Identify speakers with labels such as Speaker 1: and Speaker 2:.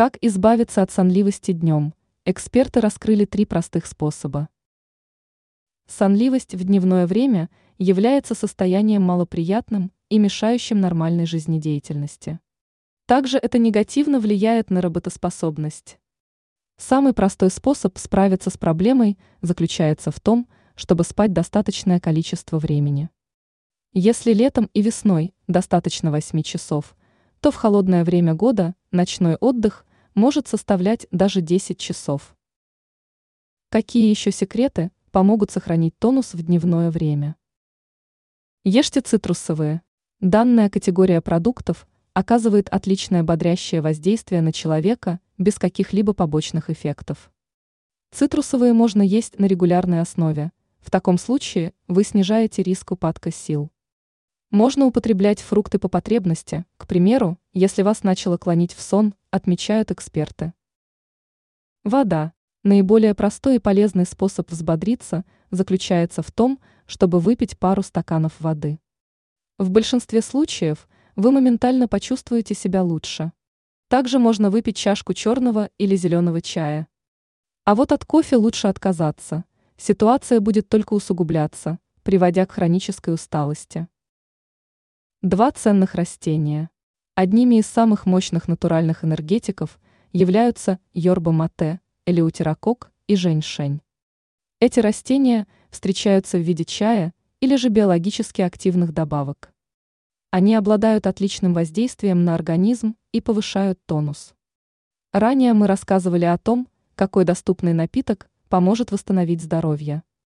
Speaker 1: Как избавиться от сонливости днем? Эксперты раскрыли три простых способа. Сонливость в дневное время является состоянием малоприятным и мешающим нормальной жизнедеятельности. Также это негативно влияет на работоспособность. Самый простой способ справиться с проблемой заключается в том, чтобы спать достаточное количество времени. Если летом и весной достаточно 8 часов, то в холодное время года ночной отдых может составлять даже 10 часов. Какие еще секреты помогут сохранить тонус в дневное время? Ешьте цитрусовые. Данная категория продуктов оказывает отличное бодрящее воздействие на человека без каких-либо побочных эффектов. Цитрусовые можно есть на регулярной основе. В таком случае вы снижаете риск упадка сил. Можно употреблять фрукты по потребности, к примеру, если вас начало клонить в сон, отмечают эксперты. Вода. Наиболее простой и полезный способ взбодриться заключается в том, чтобы выпить пару стаканов воды. В большинстве случаев вы моментально почувствуете себя лучше. Также можно выпить чашку черного или зеленого чая. А вот от кофе лучше отказаться. Ситуация будет только усугубляться, приводя к хронической усталости. Два ценных растения. Одними из самых мощных натуральных энергетиков являются йорба мате, элеутерокок и женьшень. Эти растения встречаются в виде чая или же биологически активных добавок. Они обладают отличным воздействием на организм и повышают тонус. Ранее мы рассказывали о том, какой доступный напиток поможет восстановить здоровье.